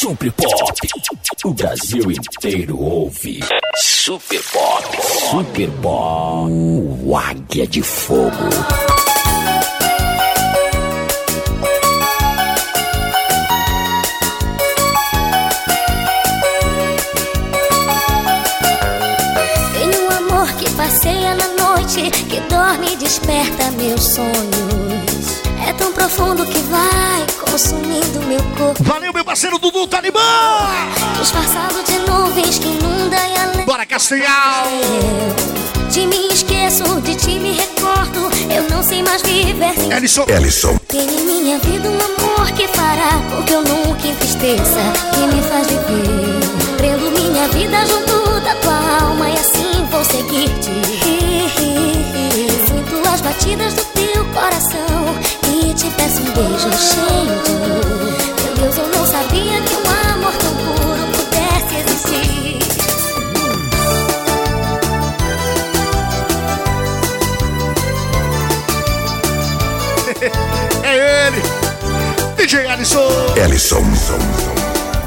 Super Pop. O Brasil inteiro ouve. Super Pop. Super Pop. O Águia de Fogo. Tenho um amor que passeia na noite, que dorme e desperta meus sonhos. Tão profundo que vai consumindo meu corpo. Valeu, meu parceiro Dudu Talibã! Disfarçado de nuvens que inunda e além. Bora, Castanhal! De mim esqueço, de ti me recordo. Eu não sei mais viver sem Ellison. Ellison. Tem em minha vida um amor que fará com que eu nunca entristeça, que me faz viver. Prendo minha vida junto da tua alma e assim vou seguir-te. Sinto as batidas do teu coração te peço um beijo cheio de amor. Meu Deus, eu não sabia que um amor tão puro pudesse existir. É ele! DJ Ellison! Ellison.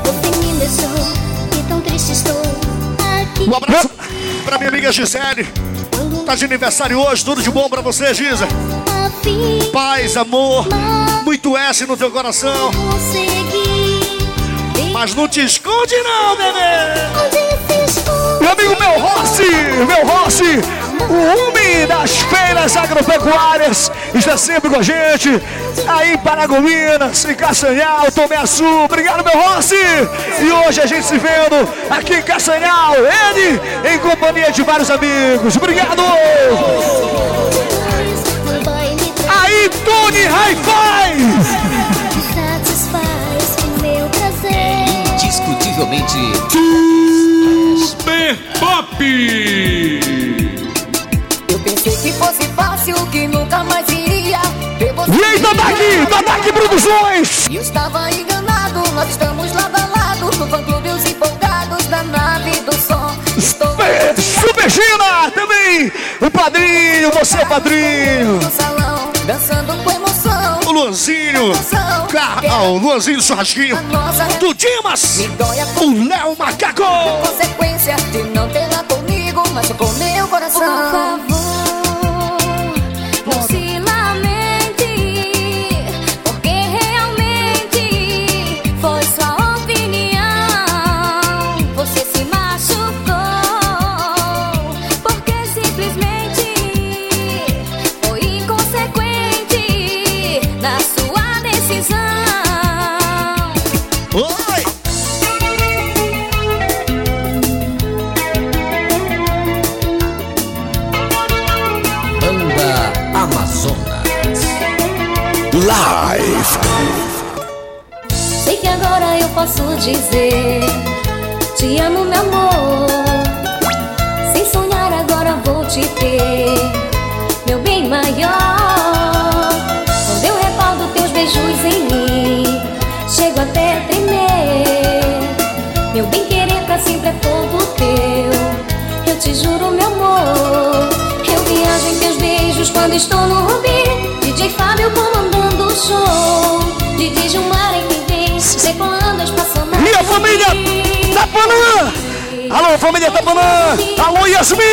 Você me deixou e tão triste estou aqui. Um abraço pra minha amiga Gisele. Tá de aniversário hoje, tudo de bom pra você, Gisa. Paz, amor, muito S no teu coração. Mas não te esconde não, bebê! Meu amigo Meu Rossi, Meu Rossi, o homem das feiras agropecuárias, está sempre com a gente. Aí em Paragominas, em Castanhal, Tomé Açu. Obrigado, meu Rossi! E hoje a gente se vendo aqui em Castanhal, ele em companhia de vários amigos. Obrigado! Aí, Tony Hi-Fi! satisfaz o meu prazer. Indiscutivelmente. Super Pop! Eu pensei que fosse fácil, que nunca mais iria ver você. E aí, Dadaque, Dadaque Produções! E eu estava enganado, nós estamos lado a lado No fã-clube os empolgados da nave do som Estou Super Gina, também o padrinho, você é padrinho. Dançando com emoção. O Luanzinho, Car... ah, o Luanzinho nossa do Dimas, me dói a o Léo Macaco. consequência de não tê-la comigo Mas com meu Por coração favor, Oi! Banda Amazonas. Live. Sei que agora eu posso dizer Te amo, meu amor Sem sonhar agora vou te ter Meu bem maior quando estou no Rubi DJ Fábio comandando o show DJ Gilmar em vem Decolando a espaçonave Minha família Tapanã! Alô, família Tapanã! Alô, Yasmin!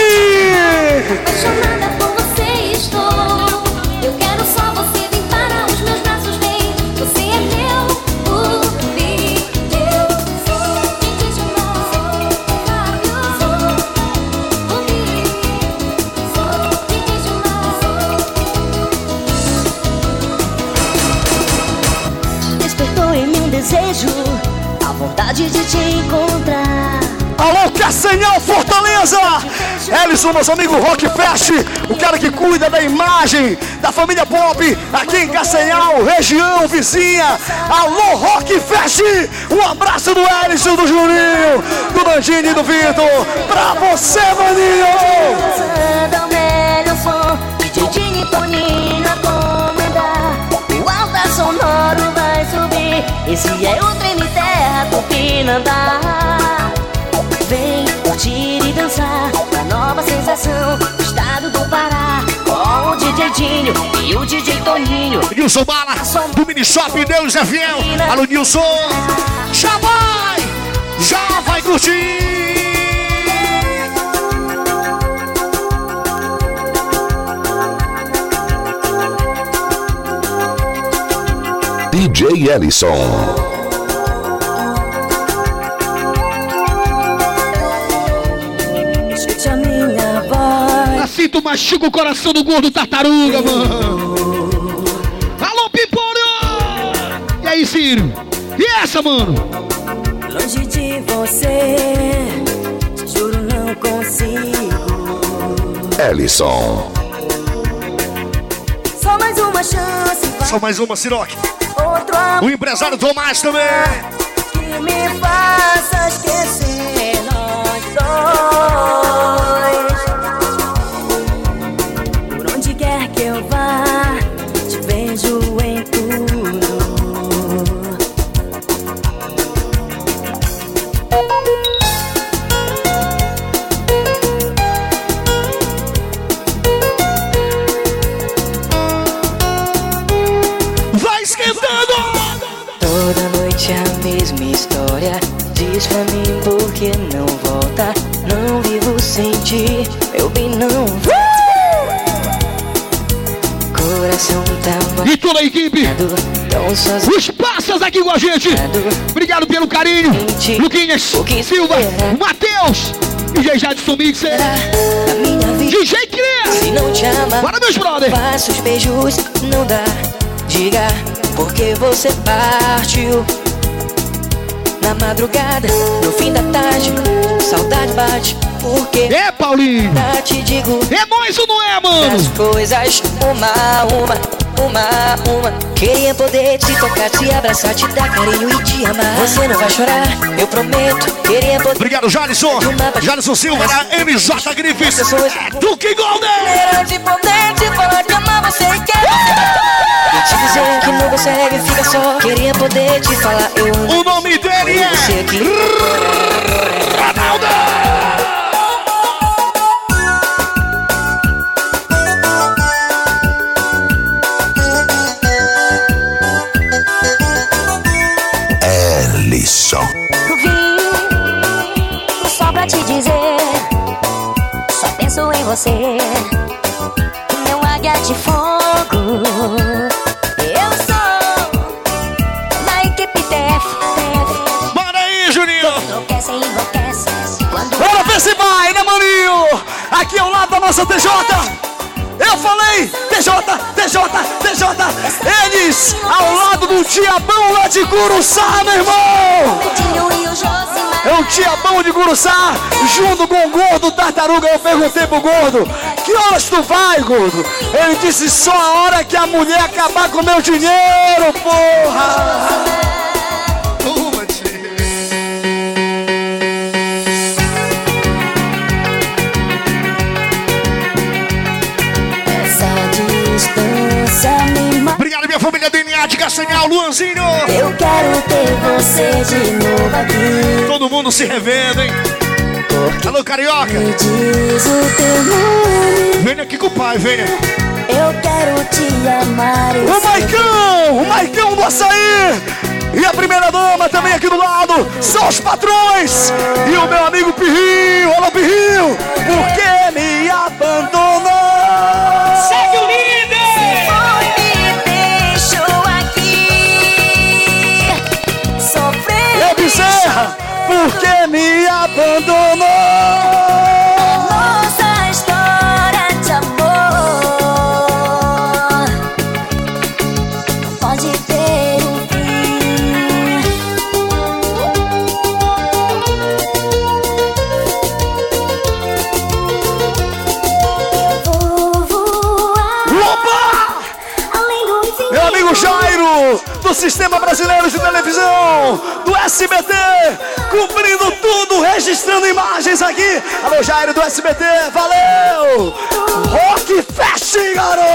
Apaixonada Castanhal Fortaleza! Ellison, nosso amigo Rock Fest, o cara que cuida da imagem da família Pop aqui em Castanhal, região vizinha. Alô, Rock Fest! Um abraço do Ellison, do Juninho, do Dandini e do Vitor. Pra você, maninho! Lançando o melhor som, DJ Dini Toninho a comandar. O alta sonoro vai subir. Esse é o trem terra Tupinambá. Dançar a nova sensação do estado do Pará. Com o DJ Dinho e o DJ Toninho. Nilson Bala, do Mini Shop Deus é Fiel. Alô, Nilson. Chama! curtir. DJ Ellison. Tu machuca o coração do gordo tartaruga, mano. Alô, Pimpolho! E aí, Ciro? E essa, mano? Longe de você, juro não consigo. Ellison. Só mais uma chance, vai Só mais uma, amor O empresário Tomás também. que me faça com a gente. Obrigado pelo carinho. Luquinhas, Silva, Matheus, DJ Jadson Mixer, A DJ Cria. Bora, meus brother. faço os beijos, não dá. Diga porque você partiu. Na madrugada, no fim da tarde, saudade bate. Porque É, Paulinho. tá, te digo É nós ou não é, mano? as coisas uma, uma, uma, uma. Queria poder te tocar, te abraçar, te dar carinho e te amar. Você não vai chorar, eu prometo. Queria poder. Obrigado, Jalisson. Jalisson Silva da MJ Grifes. É Duque Golden. De poder te falar que ama você e quer te dizer que não consegue, fica só Queria poder te falar, eu amo O nome dele é aqui Ronaldo. Você Meu águia de fogo Eu sou Na equipe TF Bora aí, Juninho. Enlouquece, enlouquece Bora ver se vai, né, maninho? Aqui ao lado da nossa TJ. Eu falei, TJ, TJ, TJ. Eles ao lado do Diabão lá de Curuçá, meu irmão. É o Diabão de Curuçá, junto com o gordo tartaruga. Eu perguntei pro gordo: Que horas tu vai, gordo? Ele disse: Só a hora que a mulher acabar com meu dinheiro, porra. DNA de Castanhal, Luanzinho. Eu quero ter você de novo aqui Todo mundo se revendo, hein? Alô, Carioca. Me diz o teu nome Venha aqui com o pai, venha. Eu quero te amar O Maicão, o Maicão do Açaí. E a primeira dama também aqui do lado. São os patrões. E o meu amigo Pirrinho. Alô, Pirrinho. Por que me abandonou? Amigo Jairo, do Sistema Brasileiro de Televisão, do SBT, cumprindo tudo, registrando imagens aqui. Alô, Jairo do SBT, valeu! Rock Fest, garoto!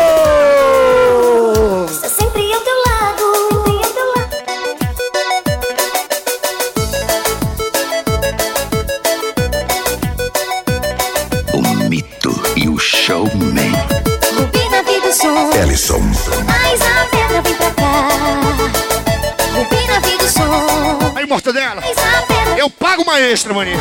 Estou sempre ao teu lado Sempre ao teu lado O mito e o showman. Rubi na vida o som Ellison. Mortadela. Eu pago uma extra, maninho.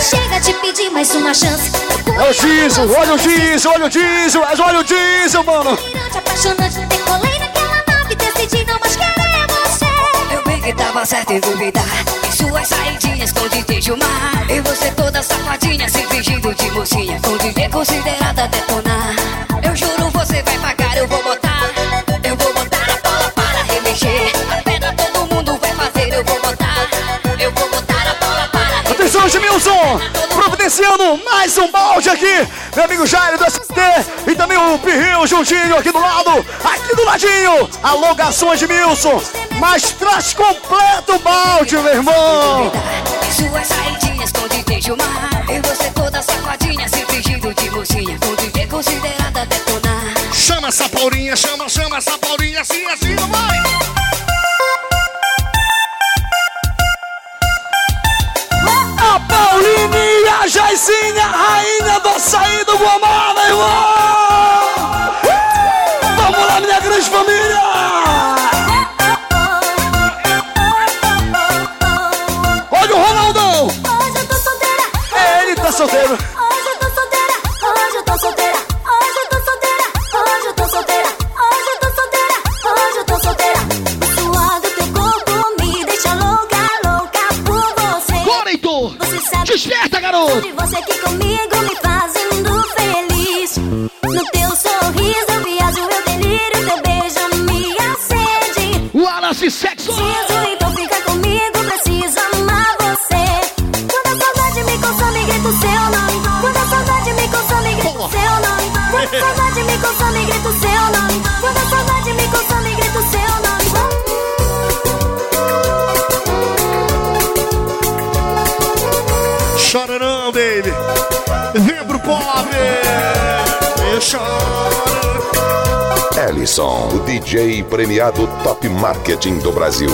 Chega de pedir mais uma chance. É o diesel, olha o diesel, olha o diesel, mas olha o diesel, mano. Apaixonante, decolei naquela nave, decidi não mais querer você. Eu bem que tava certo em duvidar Em suas saidinhas com DJ Gilmar E você toda safadinha se fingindo de mocinha Com DJ considerada detonar Eu juro você vai pagar, eu vou botar providenciando mais um balde aqui. Meu amigo Jairo do ST e também o Pirril juntinho aqui do lado, aqui do ladinho. Alô, garçom Edmilson, mas traz completo o balde, meu irmão. Suas saidinhas com DJ Gilmar E você toda safadinha se fingindo de mocinha Com DJ considerada detonar Chama essa Paulinha, chama, chama essa Paulinha, assim, assim, vai! A Paulinha Jaizinha, rainha do açaí do Guamá, meu irmão. Vamos lá, minha grande família. Olha o Ronaldão. Hoje eu tô solteira. Ele tá solteiro. Choro! Ellison, o DJ premiado Top Marketing do Brasil.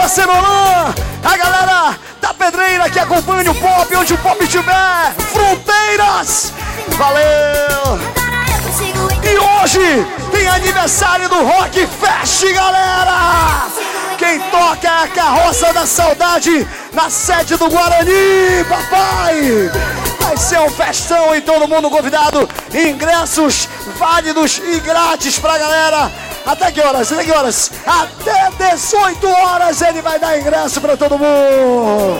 Parceiro Alain, a galera da Pedreira que acompanha o pop, onde o pop estiver. Fronteiras! Valeu! E hoje tem aniversário do Rock Fest, galera! Quem toca é a Carroça da Saudade na sede do Guarani, papai! Vai ser um festão e todo mundo convidado. Ingressos válidos e grátis pra galera. Até que horas? Até que horas? Até 18 horas ele vai dar ingresso pra todo mundo.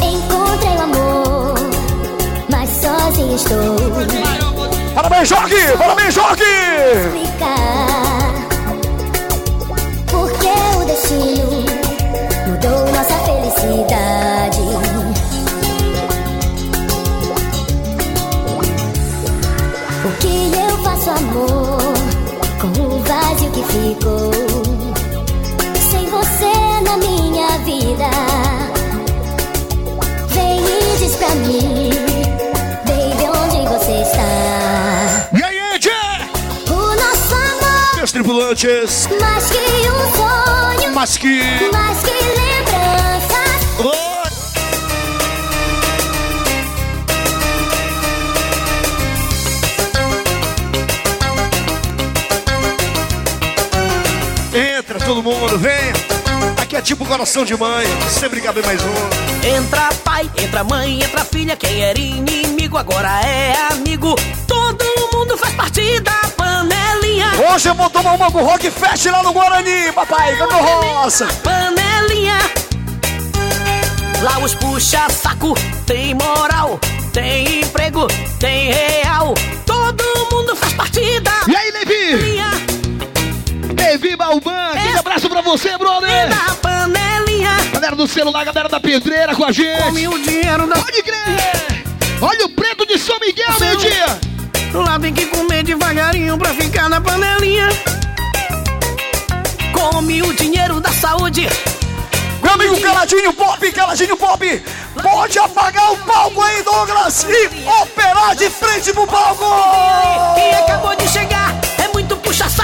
Encontrei o amor, mas sozinha estou. Parabéns, Jorge! Parabéns, Jorge! Que ficou Sem você na minha vida Vem e diz pra mim Baby, onde você está? E aí, Ed? O nosso amor, Meus tripulantes! mais que um sonho, Mas que... mais que lembranças. Tipo coração de mãe, sempre cabe mais um. Entra pai, entra mãe, entra filha. Quem era inimigo agora é amigo. Todo mundo faz parte da panelinha. Hoje eu vou tomar uma com Rock Fest lá no Guarani, papai, Canto Roça. Panelinha. Lá os puxa saco, tem moral, tem emprego, tem real. Todo mundo faz parte da E aí, Levi? panelinha. Levi Balban, aquele abraço pra você, brother! Da panelinha. Galera do celular, galera da pedreira com a gente! Come o dinheiro da Pode crer! Olha o preto de São Miguel, Seu- meio-dia! Lá tem que comer devagarinho pra ficar na panelinha. Come o dinheiro da saúde. Meu Meu amigo Caladinho Pop, Caladinho Pop, pode apagar o palco aí, Douglas, e operar de frente pro palco! Quem acabou de chegar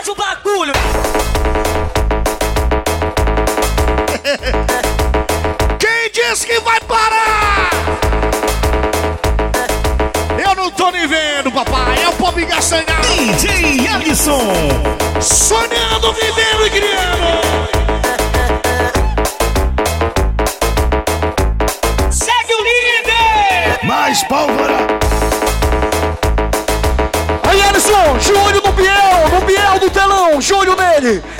Explode o bagulho! Quem disse que vai parar? Eu não tô nem vendo, papai. É o Pop Gastanhal. DJ Alisson. Sonhando, vivendo e criando. Segue o líder! Mais pólvora. geldi.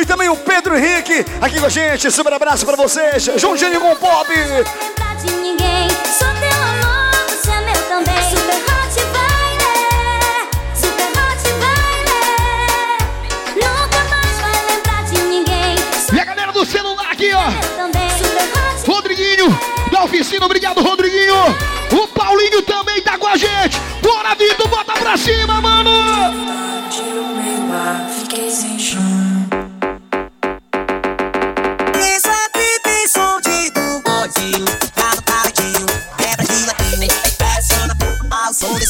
E também o Pedro Henrique aqui com a gente. Super abraço pra vocês. Juntinho com o Pop. é E a galera do celular aqui, ó. hot Rodriguinho, da oficina, obrigado, Rodriguinho. O Paulinho também tá com a gente. Bora, Vitor, bota pra cima, mano.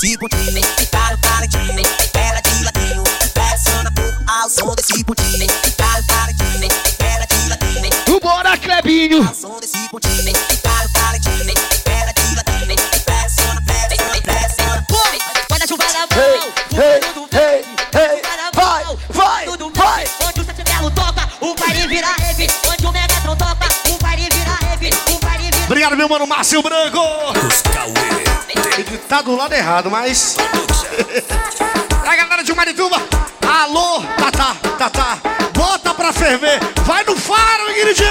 desse pontinho. Para o talentinho, pera de ladinho. Pressiona pouco ao som desse pontinho. Para o talentinho, pera de ladinho. Bora, Clebinho! Ao som desse pontinho. Para o talentinho, pera de ladinho. Pressiona, pressiona, pressiona. de, a chuva na mão. Ei, ei, ei, vai, vai, vai. Onde de, sentinelo toca, o baile vira de, Onde o Megatron toca, o de, vira rave. Obrigado, meu mano Márcio Branco. Os Cauê tá do lado errado, mas. a galera de Marituba. Alô, Tatá, Tatá. Bota pra ferver. Vai no faro, Ingrid.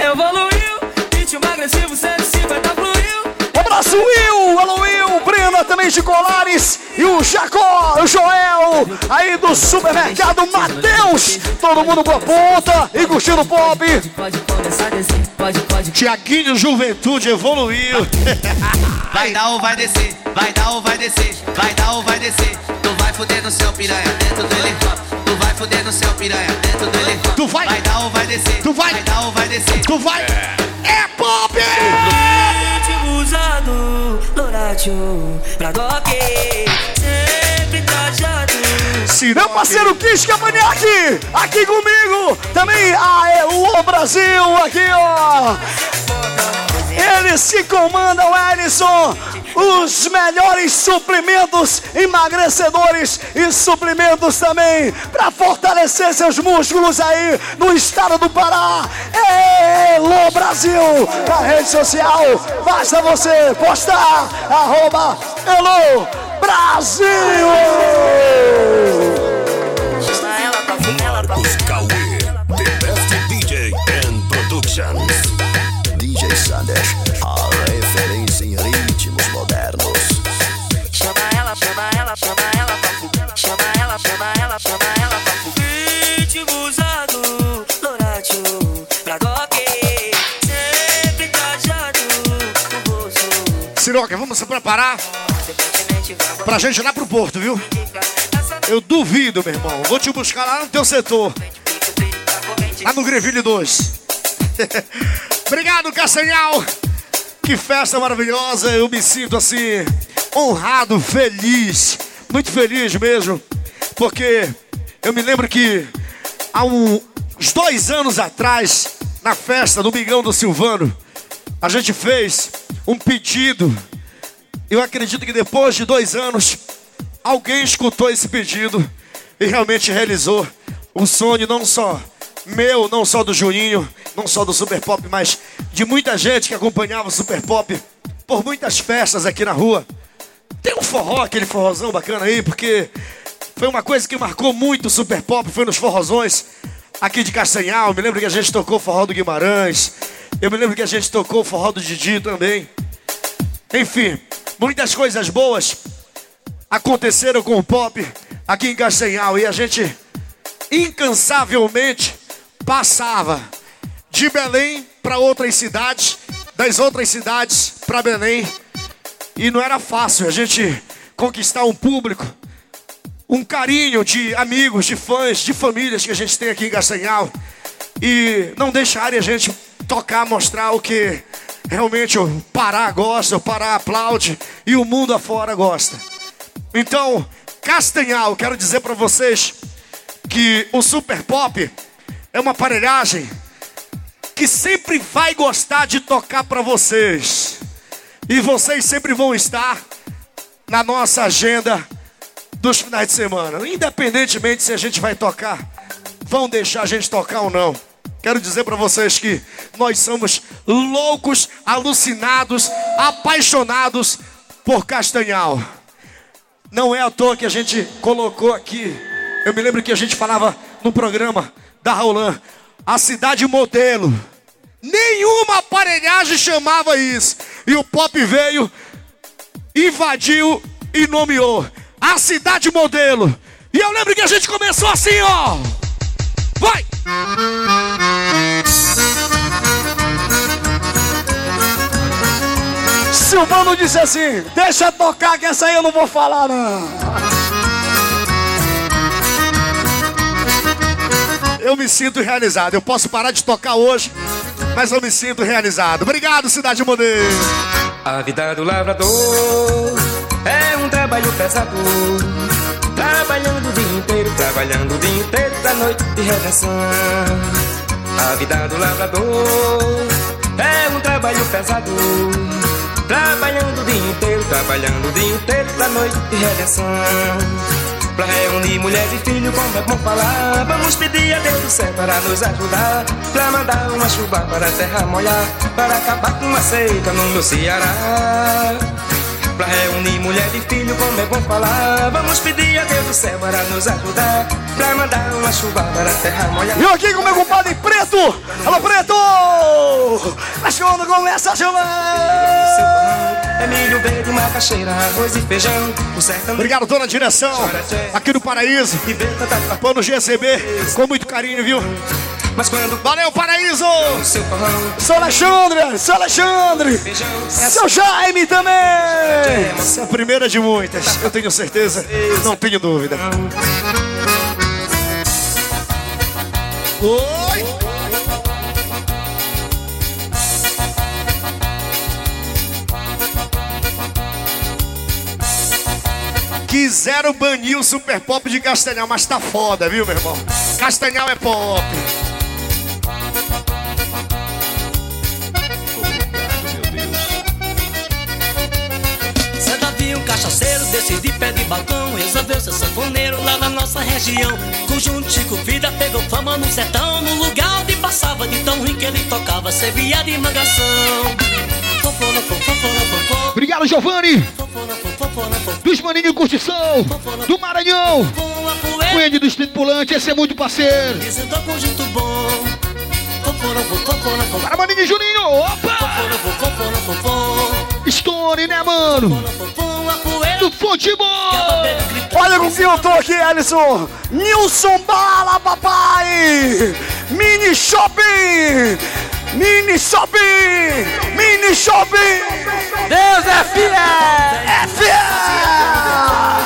Evoluiu, ritmo agressivo, 150 fluiu. Um abraço, Will! Alô, Will! Brenda também de Colares! E o Jacó, o Joel! Aí do supermercado Matheus! Todo mundo com a ponta e curtindo o pop! Pode começar a descer, pode, pode. Tiaguinho Juventude evoluiu. Vai dar ou vai descer, vai dar ou vai descer, vai dar ou vai descer. Tu vai fuder no seu piranha dentro do elefante. Tu vai fuder no seu piranha dentro do elefante. Tu vai. Vai dar ou vai descer, Tu vai. vai dar ou vai descer. Tu vai. É pop! Ritmo usado, Loratio, pra doc. Sempre trajado. Se meu parceiro Kiss Cavanhaque, aqui comigo! Também a Elo Brasil, aqui ó! Eles que comandam, Ellison, os melhores suplementos emagrecedores e suplementos também para fortalecer seus músculos aí no estado do Pará. Elo Brasil, na rede social, basta você postar, arroba Brasil. DJ Sanders, a referência em ritmos modernos. Chama ela, chama ela, chama ela pra fu- Chama ela, chama ela, chama ela pra fu- Ritmo usado, Loratio, pra doc. Sempre trajado, no bolso. Siroca, vamos se preparar pra gente ir lá pro porto, viu? Eu duvido, meu irmão. Vou te buscar lá no teu setor. Lá no Greville 2. Obrigado, Castanhal. Que festa maravilhosa. Eu me sinto assim, honrado, feliz. Muito feliz mesmo. Porque eu me lembro que há um- uns dois anos atrás, na festa do Migão do Silvano, a gente fez um pedido. Eu acredito que depois de dois anos, alguém escutou esse pedido e realmente realizou o sonho não só meu, não só do Juninho, não só do Super Pop, mas de muita gente que acompanhava o Super Pop por muitas festas aqui na rua. Tem um forró, aquele forrozão bacana aí, porque foi uma coisa que marcou muito o Super Pop, foi nos forrozões aqui de Castanhal. Me lembro que a gente tocou o forró do Guimarães. Eu me lembro que a gente tocou o forró do Didi também. Enfim, muitas coisas boas aconteceram com o pop aqui em Castanhal e a gente incansavelmente passava de Belém para outras cidades, das outras cidades para Belém. E não era fácil a gente conquistar um público, um carinho de amigos, de fãs, de famílias que a gente tem aqui em Castanhal. E não deixarem a gente tocar, mostrar o que realmente o Pará gosta, o Pará aplaude e o mundo afora gosta. Então, Castanhal, quero dizer para vocês que o Super Pop é uma aparelhagem que sempre vai gostar de tocar para vocês. E vocês sempre vão estar na nossa agenda dos finais de semana. Independentemente se a gente vai tocar, vão deixar a gente tocar ou não. Quero dizer para vocês que nós somos loucos, alucinados, apaixonados por Castanhal. Não é à toa que a gente colocou aqui. Eu me lembro que a gente falava no programa da Raulan, a cidade modelo. Nenhuma aparelhagem chamava isso. E o pop veio, invadiu e nomeou a cidade modelo. E eu lembro que a gente começou assim, ó. Vai! Silvano disse assim: Deixa tocar, que essa aí eu não vou falar, não. Eu me sinto realizado. Eu posso parar de tocar hoje, mas eu me sinto realizado. Obrigado, Cidade Modelo. A vida do lavrador é um trabalho pesado. Trabalhando o dia inteiro, trabalhando o dia inteiro pra noite de redenção. A vida do lavrador é um trabalho pesado. Trabalhando o dia inteiro, trabalhando o dia inteiro pra noite de redenção. Pra reunir mulher e filho, como é bom falar. Vamos pedir a Deus do céu para nos ajudar. Pra mandar uma chuva para a terra molhar. Para acabar com uma seca no meu Ceará. Pra reunir mulher e filho, como é bom falar. Vamos pedir a Deus do céu para nos ajudar. Pra mandar uma chuva para a terra molhar. E eu aqui com meu compadre Preto. Alô, Preto! Mas quando começa a chover. É milho verde, macaxeira, arroz e feijão. O sertão Obrigado, dona direção. Aqui no Paraíso. Pano GCB. Com muito carinho, viu? Mas quando. Valeu, Paraíso! Seu Alexandre, seu Alexandre, seu Jaime também. Essa é a primeira de muitas, eu tenho certeza, não tenho dúvida. Oi! Quiseram banir o Super Pop de Castanhal, mas tá foda, viu, meu irmão? Castanhal é pop. Um cachaceiro desse de pé de balcão Resolveu ser sanfoneiro lá na nossa região Conjunto Chico Vida pegou fama no sertão No lugar onde passava de tão ruim que ele tocava Servia de mangação Obrigado, Giovanni. Dos Maninho Curtição, do Maranhão. Cunha do Espírito Pulante, esse é muito parceiro. Para Maninho Juninho, opa! Stone, né, mano? Do futebol! Olha com quem eu tô aqui, Alisson. Nilson Bala, papai. Mini Shopping. Mini Shopping. Mini Shopping. Deus é fiel! É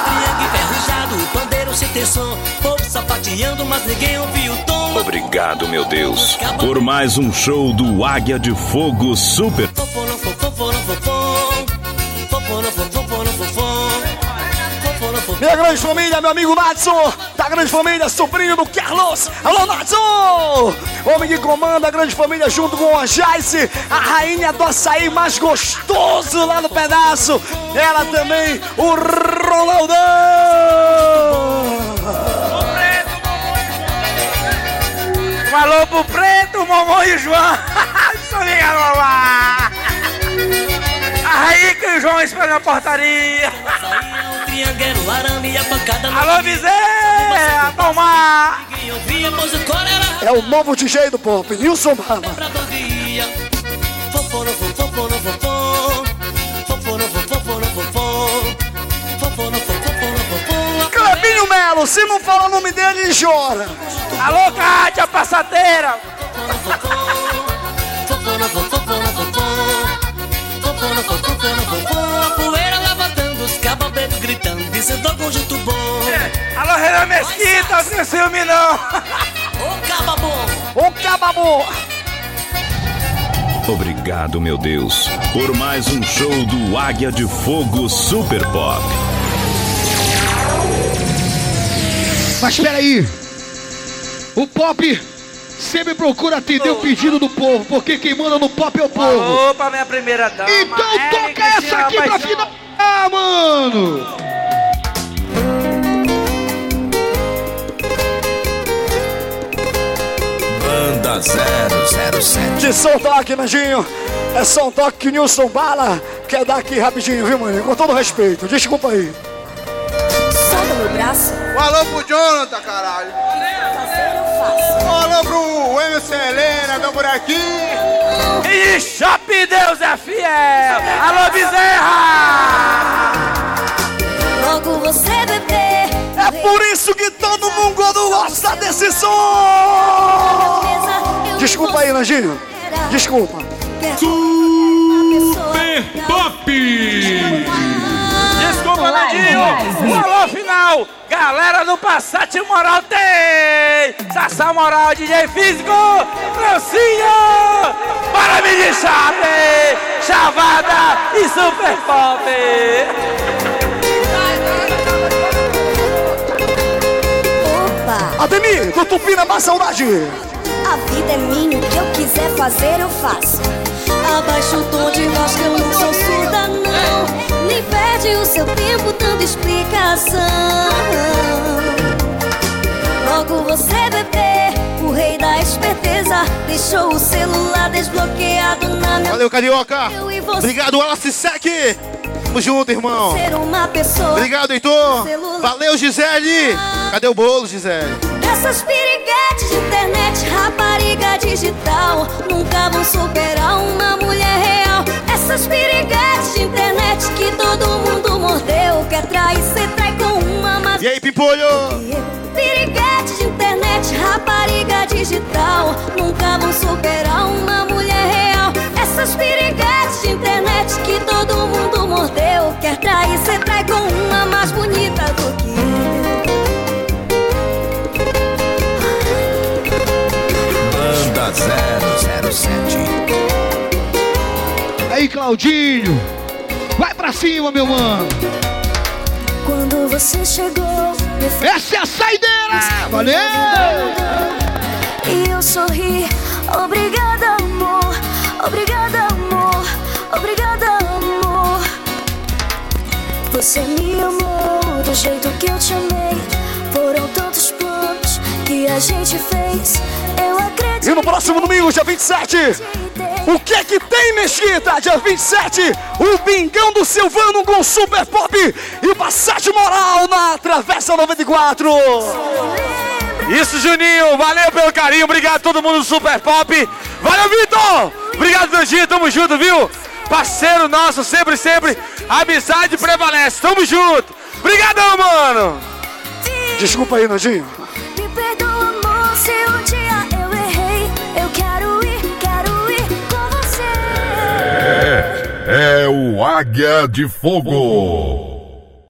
Triângulo enferrujado, o pandeiro sem ter som Povo sapateando, mas ninguém ouviu o tom Obrigado, meu Deus, por mais um show do Águia de Fogo Super. Grande família, meu amigo Natson, da grande família, sobrinho do Carlos. Alô, Natson! Homem que comanda a grande família junto com a Jaice, a rainha do açaí mais gostoso lá no pedaço. Ela também, o Ronaldão! Um alô pro Preto, Momô e João Isso aí, mamá Aí que o João espera na portaria Triangueiro, arame e a pancada Alô, o coro era É o novo DJ do Pop, Nilson Bala. Bradoria Fofona, fofona, fofona Fofona, fofona, fofona Fofona, fofona, fofona Clebinho Melo, se não fala o nome dele, ele chora. Alô, Cátia, passadeira Fofona, fofona, fofona Fofona, fofona, fofona A poeira levantando, os cababetos gritando Dizendo ao conjunto bom Alô, Renan Mesquita, não tem ciúme não Ô, caba bom Ô, caba bom Obrigado, meu Deus, por mais um show do Águia de Fogo Super Pop. Mas peraí. O pop sempre procura atender o pedido do povo, porque quem manda no pop é o povo. Opa, minha primeira dama Então toca essa aqui pra final. Ah, mano! Banda 007. De som toque, Nandinho. É som toque que o Nilson Bala quer dar aqui rapidinho, viu, mano? Com todo respeito. Desculpa aí. Solta meu braço. Um alô pro Jonathan, caralho. Alô pro MC Helena, meu buraquinho. E Shop Deus é fiel! Alô, Bezerra! Logo você bebê. É por isso que todo mundo gosta desse som! Desculpa aí, Nandinho. Desculpa. Super Pop! Desculpa, Nadinho! Um alô final! Galera do Passat Moral tem! Sassá Moral, DJ Físico! Francinho! Para me de chave! Chavada e Super Pop! Ademir, do Tupina mais saudade. A vida é minha, o que eu quiser fazer eu faço. Abaixa o tom de voz que eu não sou surda, não. Nem perde o seu tempo dando explicação. Deixou o celular desbloqueado na minha Valeu, Carioca. Eu e você. Obrigado, Wallace Sec. Tamo junto, irmão. Obrigado, Heitor. Valeu, Gisele. Cadê o bolo, Gisele? Essas piriguetes de internet, rapariga digital, nunca vão superar uma mulher real. Essas piriguetes de internet que todo mundo mordeu, quer trair, cê trai com uma, mas E aí, Pimpolho? Piriguete de internet, rapariga digital Nunca vão superar uma mulher real Essas piriguetes de internet que todo mundo mordeu Quer trair, cê trai com uma mais bonita do que Banda 007. Aí, Claudinho. Vai pra cima, meu mano. Quando você chegou Essa é a saideira. Valeu. E eu sorri. Obrigada, amor. Obrigada, amor. Obrigada, amor. Você me amou do jeito que eu te amei. Foram tantos planos que a gente fez. Eu acredito E no próximo domingo, dia 27, o que é que tem, Mesquita? Dia 27, o Bingão do Silvano com Super Pop e Passagem Moral na Travessa 94. Isso, Juninho. Valeu pelo carinho. Obrigado a todo mundo do Super Pop. Valeu, Vitor. Obrigado, Danjinho. Tamo junto, viu? Parceiro nosso, sempre, sempre. A amizade prevalece. Tamo junto. Obrigadão, mano. Desculpa aí, Nandinho. Me perdoa, amor, se um dia É, é o Águia de Fogo.